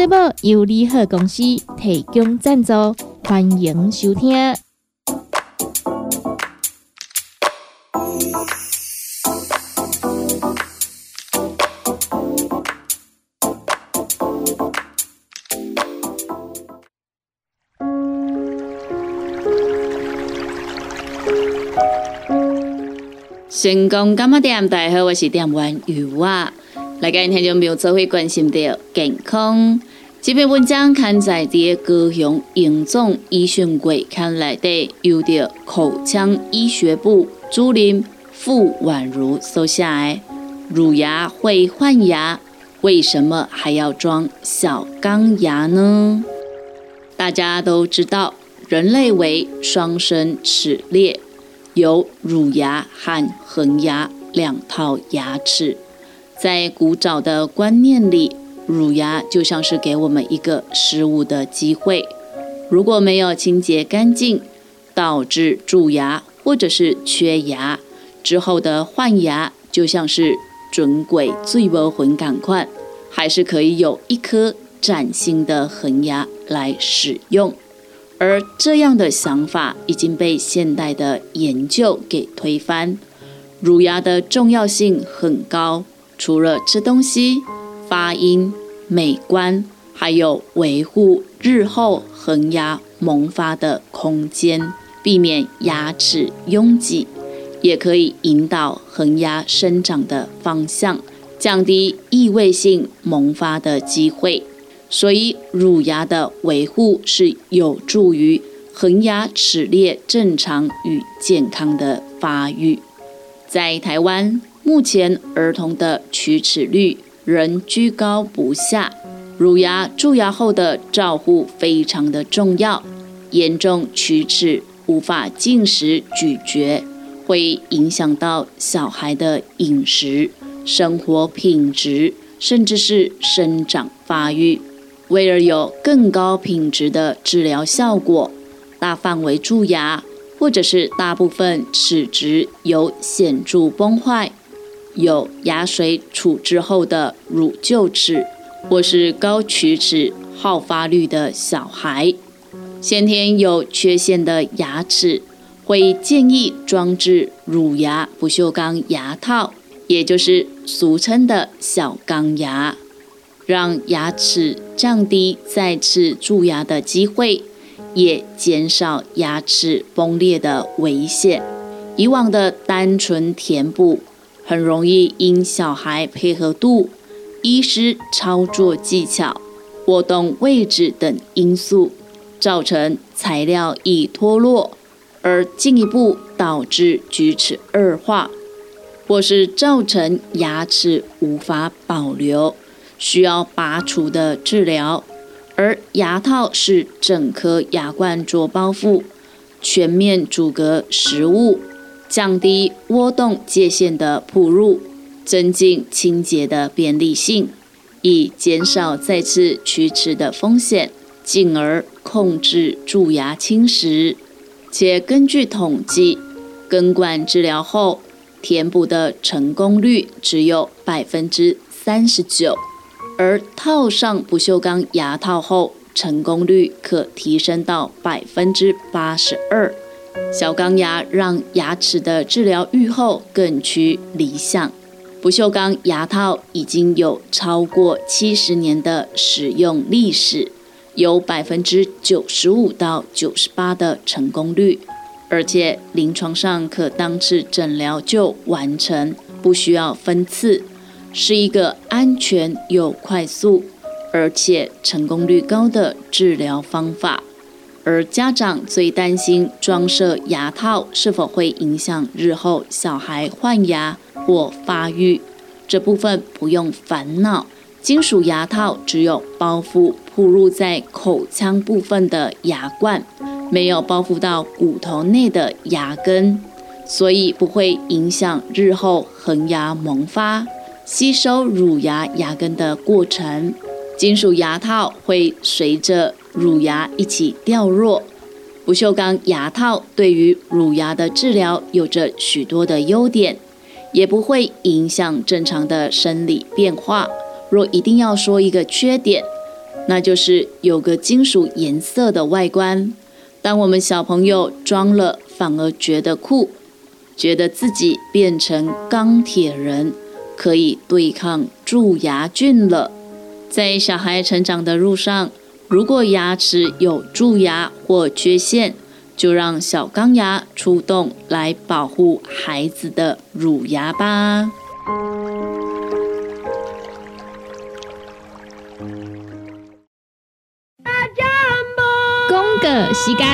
节目由利好公司提供赞助，欢迎收听。成功干嘛店？大家好，我是店员雨娃。来跟听众朋友做会关心到健康。这篇文章刊载在高雄荣总医学会刊内底，由着口腔医学部主任傅婉如所写的。乳牙会换牙，为什么还要装小钢牙呢？大家都知道，人类为双生齿列，有乳牙和恒牙两套牙齿。在古早的观念里，乳牙就像是给我们一个失误的机会。如果没有清洁干净，导致蛀牙或者是缺牙之后的换牙，就像是准鬼最无魂感快，还是可以有一颗崭新的恒牙来使用。而这样的想法已经被现代的研究给推翻。乳牙的重要性很高。除了吃东西、发音、美观，还有维护日后恒牙萌发的空间，避免牙齿拥挤，也可以引导恒牙生长的方向，降低异位性萌发的机会。所以，乳牙的维护是有助于恒牙齿列正常与健康的发育。在台湾。目前儿童的龋齿率仍居高不下，乳牙蛀牙后的照护非常的重要。严重龋齿无法进食咀嚼，会影响到小孩的饮食、生活品质，甚至是生长发育。为了有更高品质的治疗效果，大范围蛀牙或者是大部分齿质有显著崩坏。有牙髓处置后的乳臼齿，或是高龋齿好发率的小孩，先天有缺陷的牙齿，会建议装置乳牙不锈钢牙套，也就是俗称的小钢牙，让牙齿降低再次蛀牙的机会，也减少牙齿崩裂的危险。以往的单纯填补。很容易因小孩配合度、医师操作技巧、活动位置等因素，造成材料易脱落，而进一步导致龋齿恶化，或是造成牙齿无法保留，需要拔除的治疗。而牙套是整颗牙冠做包覆，全面阻隔食物。降低窝洞界限的铺入，增进清洁的便利性，以减少再次龋齿的风险，进而控制蛀牙侵蚀。且根据统计，根管治疗后填补的成功率只有百分之三十九，而套上不锈钢牙套后，成功率可提升到百分之八十二。小钢牙让牙齿的治疗愈后更趋理想。不锈钢牙套已经有超过七十年的使用历史，有百分之九十五到九十八的成功率，而且临床上可当次诊疗就完成，不需要分次，是一个安全又快速，而且成功率高的治疗方法。而家长最担心装设牙套是否会影响日后小孩换牙或发育，这部分不用烦恼，金属牙套只有包覆铺入在口腔部分的牙冠，没有包覆到骨头内的牙根，所以不会影响日后恒牙萌发、吸收乳牙牙根的过程。金属牙套会随着乳牙一起掉落。不锈钢牙套对于乳牙的治疗有着许多的优点，也不会影响正常的生理变化。若一定要说一个缺点，那就是有个金属颜色的外观。当我们小朋友装了，反而觉得酷，觉得自己变成钢铁人，可以对抗蛀牙菌了。在小孩成长的路上，如果牙齿有蛀牙或缺陷，就让小钢牙出动来保护孩子的乳牙吧。个时间，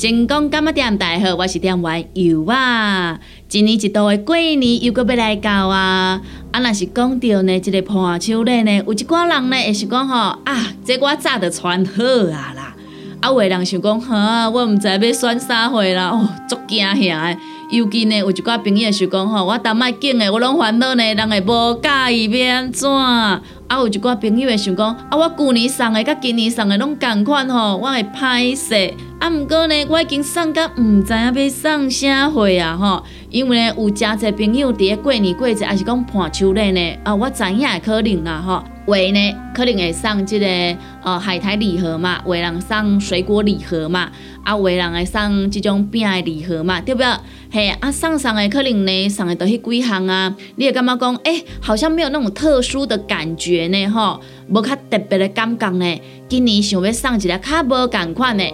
成功干么店大好，我是店员油啊。一年一度的过年又搁要来到啊！啊，若是讲到呢，这个破秋咧呢，有一寡人呢，会是讲吼啊，这我早就穿好啊啦。啊，有人想讲，哈，我毋知要选啥货啦，哦，足惊吓诶！尤其呢，有一寡朋友想讲，吼，我当卖紧诶，我拢烦恼呢，人会无介意要安怎？啊，有一寡朋友会想讲，啊，我旧年送诶，甲今年送诶拢共款吼，我会歹势。啊，毋过呢，我已经送到毋知影要送啥货啊，吼。因为呢，有诚侪朋友伫咧过年过节，还是讲盘秋咧呢，啊，我知影可能啊，吼。为呢，可能会送即个呃海苔礼盒嘛，为人送水果礼盒嘛，啊，为人会送即种饼的礼盒嘛，对不对？嘿，啊，送送的可能呢，送的都迄几项啊，你会感觉讲，诶，好像没有那种特殊的感觉呢，吼，无较特别的感觉呢。今年想要送一个较无共款的，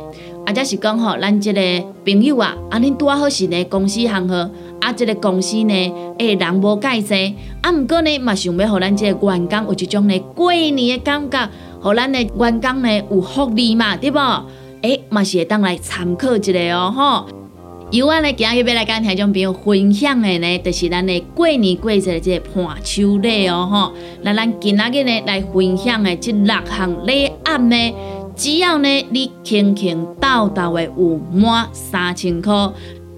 啊，则是讲吼，咱即个朋友啊，啊，恁拄好是呢公司行号。啊，即个公司呢，诶，人无介济，啊，毋过呢，嘛想要互咱即个员工有一种呢过年的感觉，互咱的员工呢有福利嘛，对无？诶，嘛是会当来参考一下哦，吼。由我呢今日要来跟听众朋友分享的呢，就是咱的过年过节的即个盘秋礼哦，吼。那咱今仔日呢来分享的即六项礼案呢，只要呢你轻轻倒倒的有满三千块。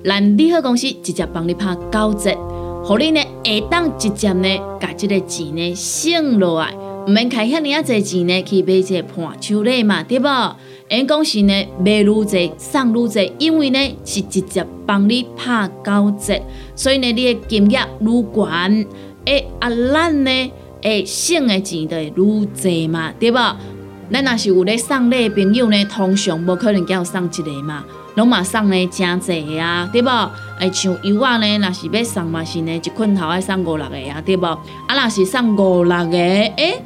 咱利好公司直接帮你拍九折，互你呢下当直接呢，把这个钱呢省落来，毋免开遐尼啊侪钱呢去买一个盘手礼嘛，对无？因讲是呢买愈侪送愈侪，因为呢是直接帮你拍九折，所以呢你的金额愈悬，诶啊咱呢诶省的钱就会愈侪嘛，对无？咱若是有咧送礼的朋友呢，通常无可能叫送一个嘛。拢嘛送呢真济啊，对无？哎，像油啊呢，若是要送嘛是呢，一捆头爱送五六个啊，对无？啊，若是送五六个，诶，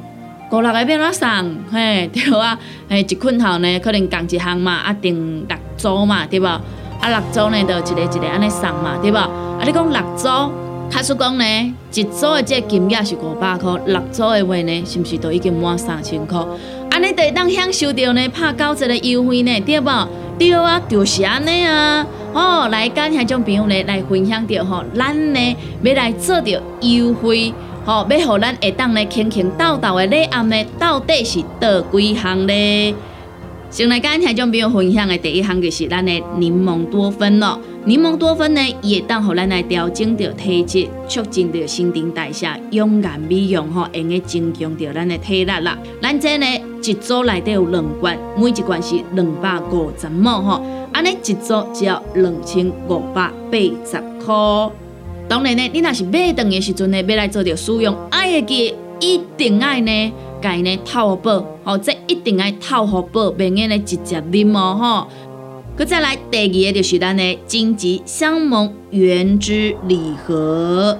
五六个要怎送？嘿，对啊，诶，一捆头呢，可能共一项嘛，啊，定六组嘛，对无？啊，六组呢，就一个一个安尼送嘛，对无？啊，你讲六组，卡说讲呢，一组的这金额是五百块，六组的话呢，是毋是都已经满三千块？安尼就当享受到呢，拍九折的优惠呢，对无？对啊，就是安尼啊！哦，来跟遐种朋友呢来分享着吼，咱呢要来做着优惠，吼，要互咱下当咧轻轻斗斗的礼案呢，到底是倒几项咧？先来跟遐种朋友分享的第一项就是咱的柠檬多酚咯。柠檬多酚呢，伊会当互咱来调整着体质，促进着新陈代谢，养颜美容吼，用个增强着咱的体力啦。咱这呢一组内底有两罐，每一罐是两百五十毛吼，安尼一组只要两千五百八十块。当然呢，你若是买断的时阵呢，要来做着使用，爱会记一定爱呢，该呢套保，吼，这一定爱套好保，免用呢直接啉哦吼。佮再来第二个就是咱的荆棘香檬原汁礼盒，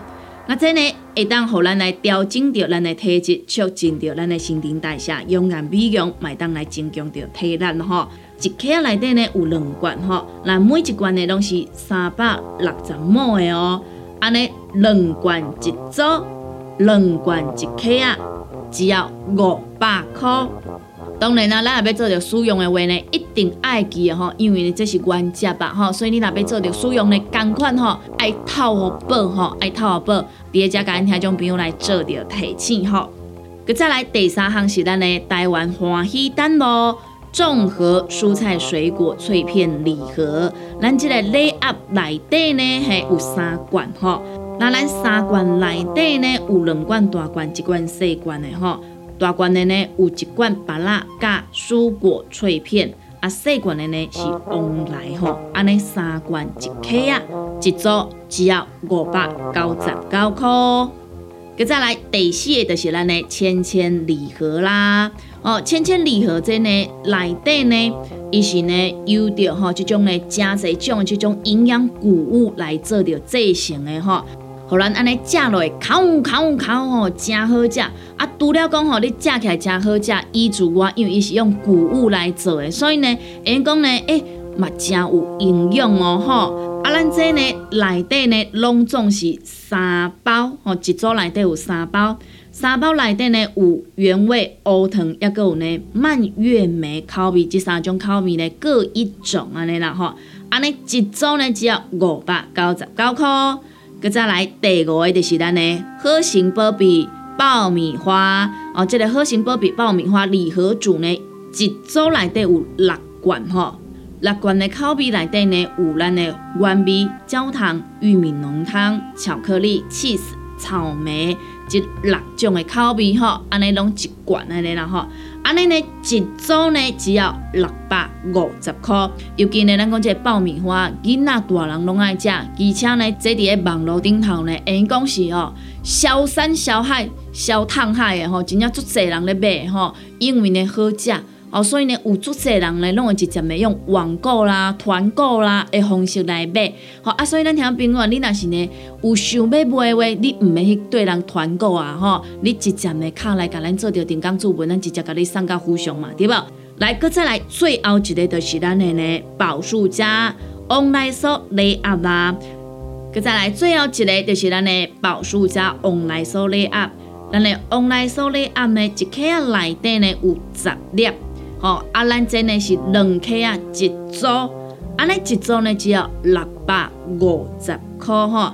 那这呢会当互咱来调整着咱的体质，促进着咱的新陈代谢，用眼美容，买当来增强着体力吼。一克内底呢有两罐吼，那每一罐呢拢是三百六十毫的哦。安尼两罐一组，两罐一克啊，只要五百块。当然啦，咱若要做着使用的话呢，一定爱记吼，因为这是原则吧吼，所以你若要做着使用呢，共款吼，爱套好保吼，爱套好保，伫遮甲咱听种朋友来做着提醒吼。佮再来第三项是咱的台湾欢喜蛋咯，综合蔬菜水果脆片礼盒，咱即个礼盒内底呢系有三罐吼，那咱三罐内底呢有两罐大罐，一罐小罐的吼。大罐的呢有一罐芭乐加蔬果脆片，啊细罐的呢是旺来吼，安尼三罐一克啊，一组只要五百九十九块。佮再来第四个就是咱的千千礼盒啦，哦，千千礼盒这呢内底呢，伊是呢有着吼即种呢真侪种即种营养谷物来做着制成的吼，互咱安尼食落去，烤烤烤吼，真好食。啊，除了讲吼，你食起来真好食，伊主我因为伊是用谷物来做的，所以呢，因讲呢，诶，嘛真有营养哦吼。啊，咱这呢内底呢，拢总是三包吼，一组内底有三包，三包内底呢有原味乌糖，抑个有呢蔓越莓口味，这三种口味呢各一种安尼啦吼，安尼一组呢只要五百九十九块。佮再来第五个就是咱呢好心宝贝爆米花哦，这个好心宝贝爆米花礼盒组呢，一组内底有六罐吼。六罐的口味内底呢，有咱的原味、焦糖、玉米浓汤、巧克力、cheese、草莓，即六种的口味吼，安尼拢一罐安尼啦吼，安尼呢一组呢只要六百五十块。尤其呢，咱讲这爆米花，囡仔大人拢爱食，而且呢，这伫个网络顶头呢，因讲是哦，消山消海、消烫海的吼，真正足侪人咧买吼，因为呢好食。哦，所以呢，有足侪人呢，拢会直接的用网购啦、团购啦的方式来买。好啊，所以咱听朋友，你若是呢有想要买的话，你毋免去对人团购啊，吼，你直接的卡来甲咱做着定岗注文，咱直接甲你送到府上嘛，对无？来，搁再来最后一个就是咱的呢宝树家 online s 礼盒啦。搁再来最后一个就是咱的宝树家 online s 礼盒，咱的 online s 礼盒呢，一克啊内底呢有十粒。哦，啊，咱这呢是两克啊一组，安尼一组呢只要六百五十块吼。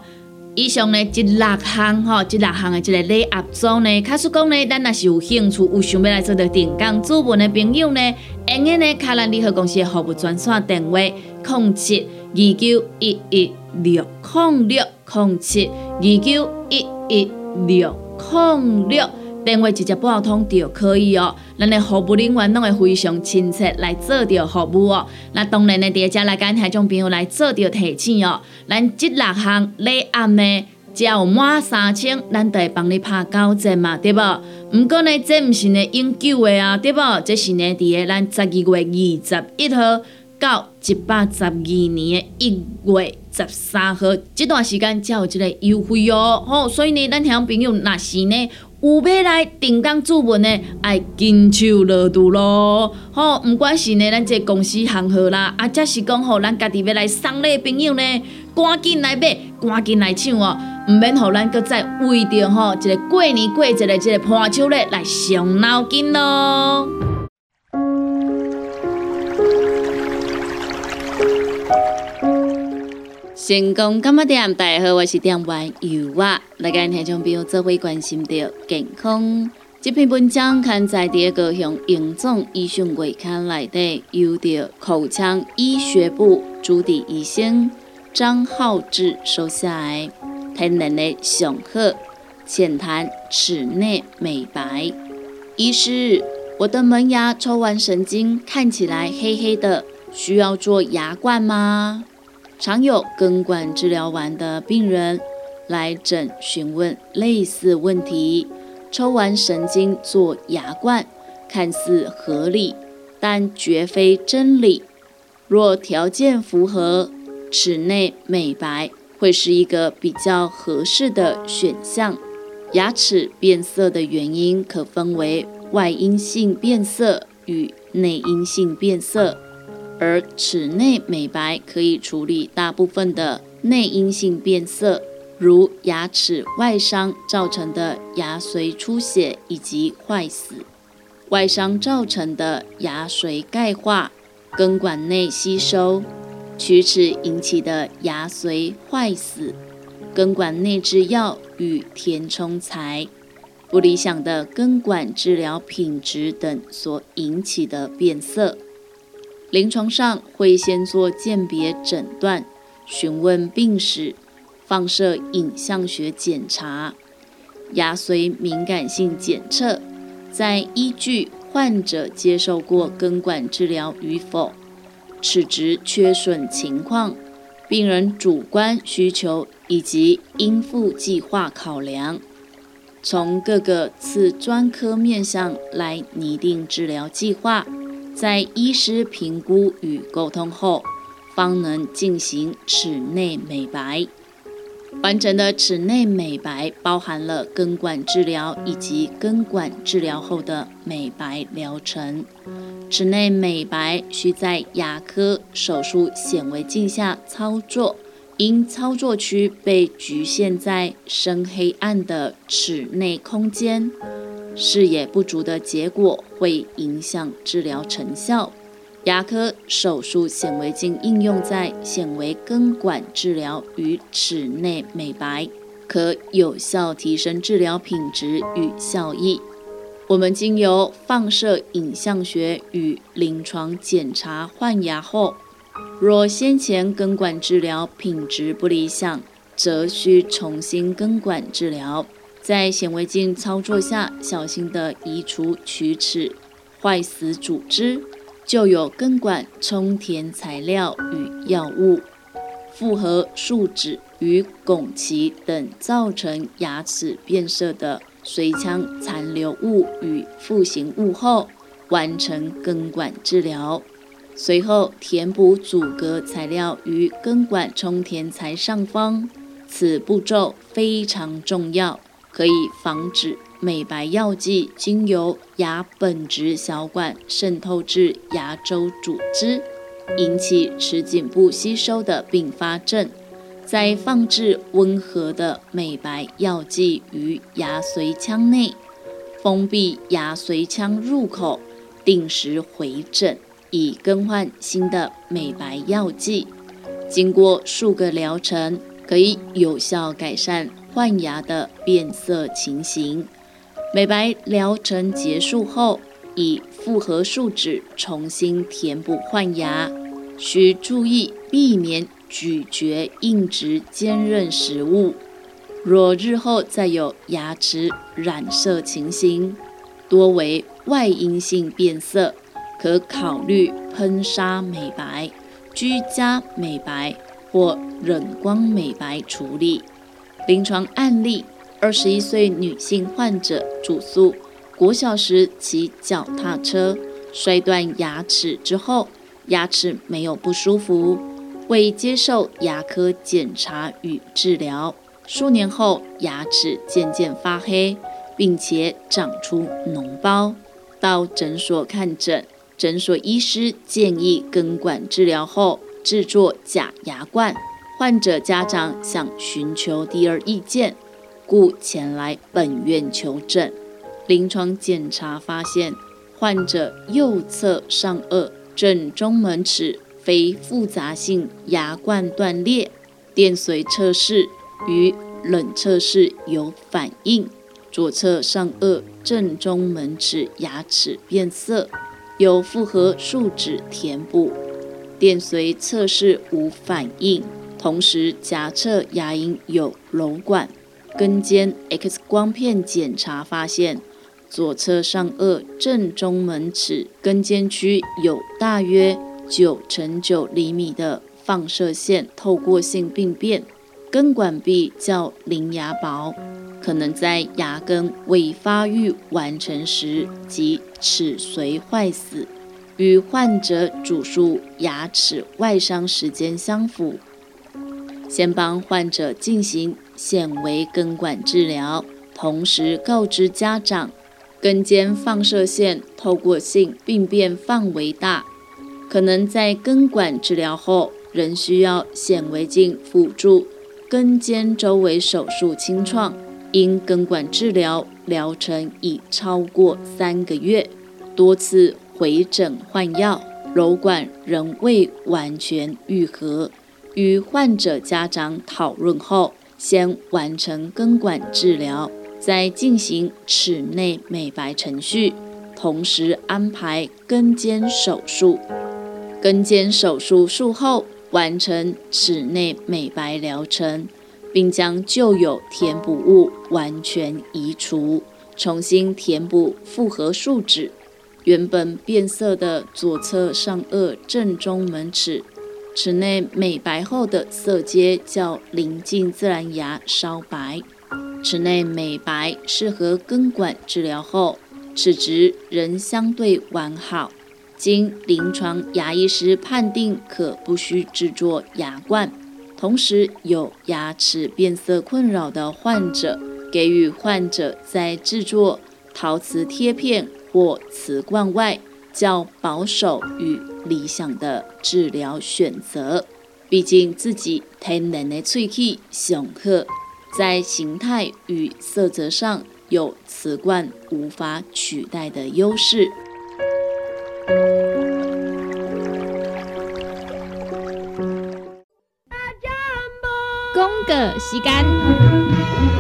以上呢即六项吼，即六项的即个礼盒组呢，假使讲呢，咱若是有兴趣，有想要来做的定岗主文的朋友呢，用个呢，卡咱联合公司的服务专线电话：零七二九一一六零六零七二九一一六零六。电话直接拨通就可以哦，咱的服务人员拢会非常亲切来做着服务哦。那当然呢，第二家来跟听众朋友来做着提醒哦。咱这六项礼盒呢，只要满三千，咱就会帮你拍九折嘛，对无？毋过呢，这毋是呢永久的啊，对无？这是呢，伫个咱十二月二十一号到一百十二年的一月十三号这段时间才有这个优惠哦。吼，所以呢，咱听众朋友若是呢。有要来定岗注文的，爱紧手热度咯。吼，毋管是呢，咱这公司行号啦，啊，则是讲吼，咱家己要来送礼的朋友呢，赶紧来买，赶紧来抢哦，毋免吼咱搁再为着吼一个过年过节的这个破手咧来伤脑筋咯。成功干么店？大家好，我是店员尤娃。来跟听众朋友做伙关心着健康。这篇文章刊在第二个向营总医讯月刊内底，由着口腔医学部主治医生张浩志收下来，天然的上好，浅谈齿内美白。医师，我的门牙抽完神经看起来黑黑的，需要做牙冠吗？常有根管治疗完的病人来诊询问类似问题，抽完神经做牙冠，看似合理，但绝非真理。若条件符合，齿内美白会是一个比较合适的选项。牙齿变色的原因可分为外因性变色与内因性变色。而齿内美白可以处理大部分的内因性变色，如牙齿外伤造成的牙髓出血以及坏死。外伤造成的牙髓钙化、根管内吸收、龋齿引起的牙髓坏死、根管内制药与填充材、不理想的根管治疗品质等所引起的变色。临床上会先做鉴别诊断，询问病史，放射影像学检查。牙髓敏感性检测，再依据患者接受过根管治疗与否、齿质缺损情况、病人主观需求以及应付计划考量，从各个次专科面向来拟定治疗计划。在医师评估与沟通后，方能进行齿内美白。完整的齿内美白包含了根管治疗以及根管治疗后的美白疗程。齿内美白需在牙科手术显微镜下操作，因操作区被局限在深黑暗的齿内空间，视野不足的结果会影响治疗成效。牙科手术显微镜应用在显微根管治疗与齿内美白，可有效提升治疗品质与效益。我们经由放射影像学与临床检查换牙后，若先前根管治疗品质不理想，则需重新根管治疗。在显微镜操作下，小心地移除龋齿、坏死组织。就有根管充填材料与药物、复合树脂与汞齐等造成牙齿变色的髓腔残留物与复形物后，完成根管治疗。随后填补阻隔材料于根管充填材上方，此步骤非常重要，可以防止。美白药剂经由牙本质小管渗透至牙周组织，引起齿颈部吸收的并发症。再放置温和的美白药剂于牙髓腔内，封闭牙髓腔入口，定时回诊，以更换新的美白药剂。经过数个疗程，可以有效改善换牙的变色情形。美白疗程结束后，以复合树脂重新填补换牙，需注意避免咀嚼硬质坚韧食物。若日后再有牙齿染色情形，多为外因性变色，可考虑喷砂美白、居家美白或冷光美白处理。临床案例。二十一岁女性患者主诉：国小时骑脚踏车摔断牙齿之后，牙齿没有不舒服，未接受牙科检查与治疗。数年后，牙齿渐渐发黑，并且长出脓包。到诊所看诊，诊所医师建议根管治疗后制作假牙冠。患者家长想寻求第二意见。故前来本院求诊，临床检查发现，患者右侧上颚正中门齿非复杂性牙冠断裂，电髓测试与冷测试有反应。左侧上颚正中门齿牙齿变色，有复合树脂填补，电髓测试无反应。同时，颊侧牙龈有瘘管。根尖 X 光片检查发现，左侧上颚正中门齿根尖区有大约九乘九厘米的放射线透过性病变，根管壁较邻牙薄，可能在牙根未发育完成时即齿髓坏死，与患者主诉牙齿外伤时间相符。先帮患者进行显微根管治疗，同时告知家长，根尖放射线透过性病变范围大，可能在根管治疗后仍需要显微镜辅助根尖周围手术清创。因根管治疗疗程已超过三个月，多次回诊换药，瘘管仍未完全愈合。与患者家长讨论后，先完成根管治疗，再进行齿内美白程序，同时安排根尖手术。根尖手术术后，完成齿内美白疗程，并将旧有填补物完全移除，重新填补复合树脂。原本变色的左侧上颚正中门齿，齿内美白后的色阶较临近自然牙稍白。齿内美白适合根管治疗后，齿质仍相对完好。经临床牙医师判定，可不需制作牙冠。同时，有牙齿变色困扰的患者，给予患者在制作陶瓷贴片或瓷冠外较保守与理想的治疗选择。毕竟自己天然的喙齿上好，在形态与色泽上有瓷冠无法取代的优势。公个时间。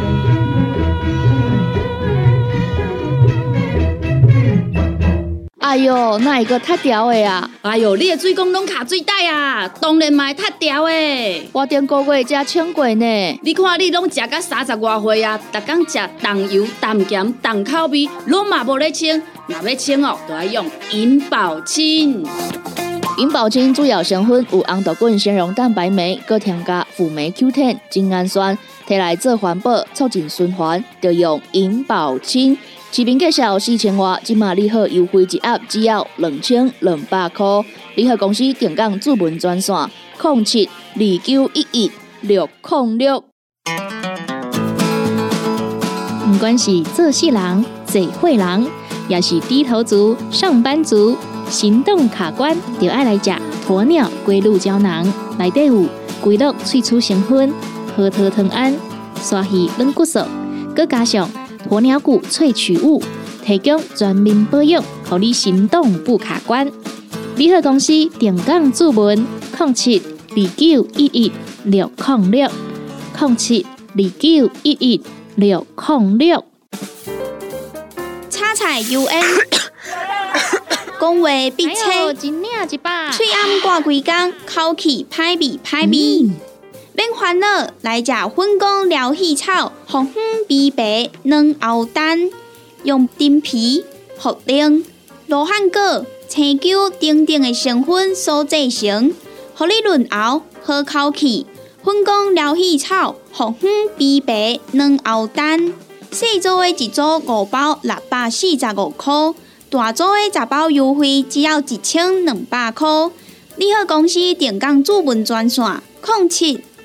哎哟，那一个太屌的啊！哎哟，你的水工拢卡水袋啊，当然嘛太屌的。我顶个月才称过呢。你看你拢食到三十外岁啊，逐天食重油、重咸、重口味，拢嘛无咧称。若要称哦，都要用银保清。银保清主要成分有红豆根、纤溶蛋白酶，搁添加辅酶 Q10、精氨酸，摕来做环保、促进循环，就用银保清。市面介绍四千瓦，今马礼盒优惠一盒只要两千两百块。联合公司定岗主文专线：零七二九一一六零六。不管是做事人、嘴会人，也是低头族、上班族，行动卡关，就爱来食鸵鸟龟鹿胶囊。内底有龟鹿萃取成分，核桃藤胺、刷鱼软骨素，佮加上。鸵鸟骨萃取物，提供全面保养，让你行动不卡关。联合公司电杠注文：零七二九一一六零六零七二九一一六零六。叉彩 U N，讲话必切，嘴暗挂几工，口气歹味歹味。免烦恼，来食粉工疗气草，红粉碧白软喉丹，用丁皮、茯苓、罗汉果、青椒等等的成分所制成，合你润喉好口气。粉工疗气草，红粉碧白软喉丹，细组的一组五包六百四十五块，大组的十包优惠只要一千两百块。你好，公司电工主文专线：零七。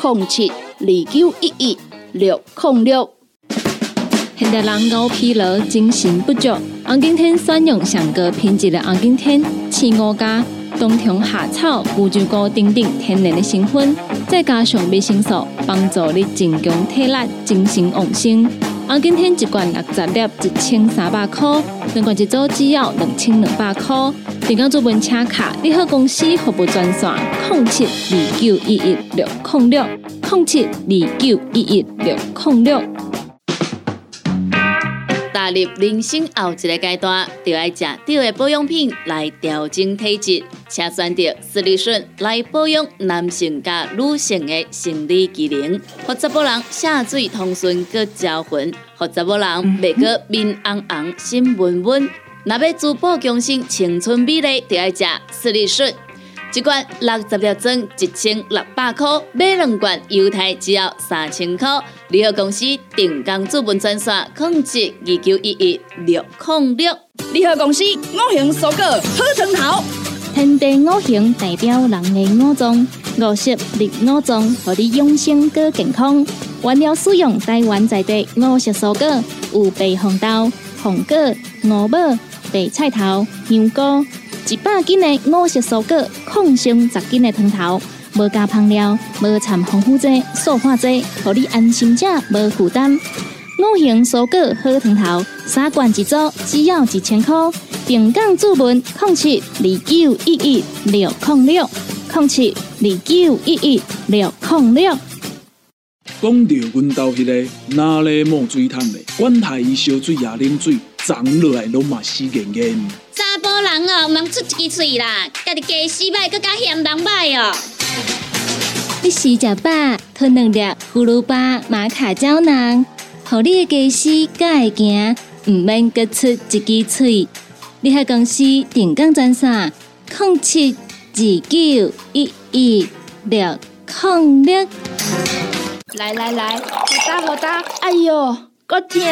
零七二九一一六零六。现代人熬疲劳、精神不足，红景天选用上个品质的红景天，青五加冬虫夏草、乌鸡膏等等天然的成分，再加上维生素，帮助你增强体力、精神旺盛。红景天一罐六十粒，一千三百块；两罐一组只要两千两百块。电工做本车卡，你好公司服务专线：零七二九一一六零六零七二九一一六零六。踏入人生后一个阶段，就要食对的保养品来调整体质，请选择斯利顺来保养男性加女性的生理机能，或者某人下水通顺个招魂，或者某人袂个面红红心温温。若要珠宝强身、青春美丽，就要食斯利顺。一罐六十粒装，一千六百块；买两罐，犹太只要三千块。联合公司定岗资本专线：控制二九一一六零六。联合公司五行蔬果好汤头。天地五行代表人的五脏，五色绿五脏，让你养生更健康。原料使用台湾在地五色蔬果，有白红豆、红果、五宝、白菜头、香菇，一百斤的五色蔬果，抗性十斤的汤头。无加香料，无掺防腐剂、塑化剂，互你安心吃，无负担。五行蔬果好汤头，三罐一组，只要一千块。平港注文：零七二九一一六零六零七二九一一六零六。讲到阮兜迄个哪里冒水桶的，管他伊烧水也啉水，长落来拢嘛死严严。查甫人哦，毋通出一支嘴啦，家己家洗歹，更加嫌人歹哦。你食食饱，吞两粒葫芦巴、马卡胶囊，互你的家洗才会行，毋免各出一支嘴。你喺公司定岗专线：零七二九一一六零六。来来来，好打好打，哎哟，够痛！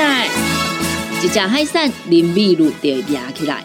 一只海扇淋米露就压起来，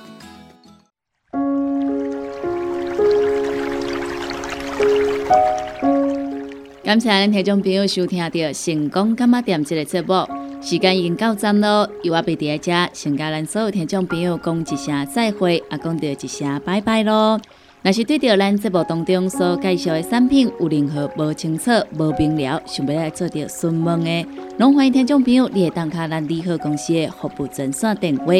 感谢咱听众朋友收听到成功干妈店这个节目。时间已经到站咯，由我贝伫在遮，先甲咱所有听众朋友讲一声再会，也讲到一声拜拜咯。若是对着咱节目当中所介绍的产品有任何无清楚、无明了，想要来做着询问的，拢欢迎听众朋友你会打卡咱利好公司的服务专线电话，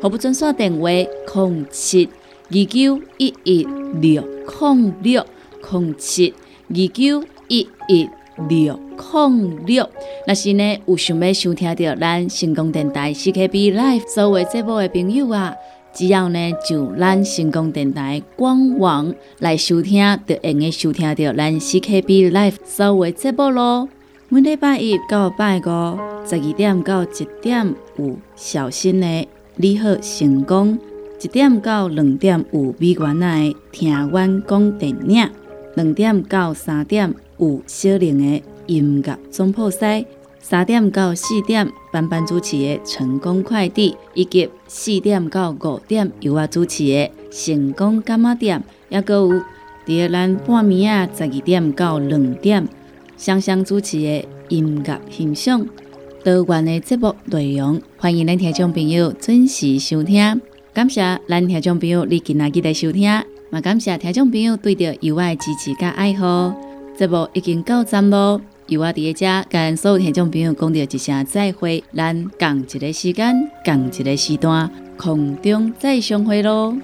服务专线电话：零七二九一一六零六零七二九一一。六零六，若是呢有想要收听到咱成功电台 CKB Life 所有节目的朋友啊，只要呢就咱成功电台官网来收听，就用个收听到咱 CKB Life 所有节目咯。每礼拜一到拜五十二点到一点有小新的你好成功，一点到两点有美元的听阮讲电影，两点到三点。有小玲的音乐总铺西，三点到四点班班主持的成功快递，以及四点到五点由我主持的成功干妈店，也阁有第二咱半暝啊十二点到两点双双主持的音乐欣赏。多元的节目内容，欢迎咱听众朋友准时收听。感谢咱听众朋友你今仔日来收听，也感谢听众朋友对着有爱支持甲爱好。节目已经到站咯，由我伫遮跟所有听众朋友讲着一声再会，咱共一个时间，共一个时段，空中再相会咯。